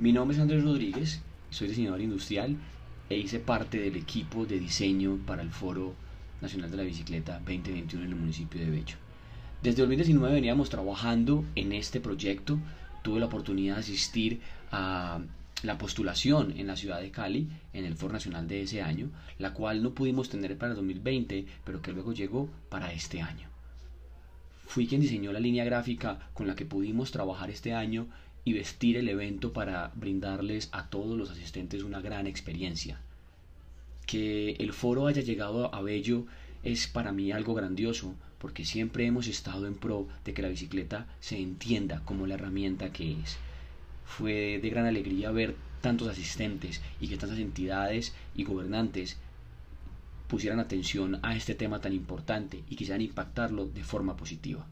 Mi nombre es Andrés Rodríguez, soy diseñador industrial e hice parte del equipo de diseño para el Foro Nacional de la Bicicleta 2021 en el municipio de Bello. Desde 2019 veníamos trabajando en este proyecto. Tuve la oportunidad de asistir a la postulación en la ciudad de Cali en el Foro Nacional de ese año, la cual no pudimos tener para el 2020, pero que luego llegó para este año. Fui quien diseñó la línea gráfica con la que pudimos trabajar este año y vestir el evento para brindarles a todos los asistentes una gran experiencia. Que el foro haya llegado a Bello es para mí algo grandioso, porque siempre hemos estado en pro de que la bicicleta se entienda como la herramienta que es. Fue de gran alegría ver tantos asistentes y que tantas entidades y gobernantes pusieran atención a este tema tan importante y quisieran impactarlo de forma positiva.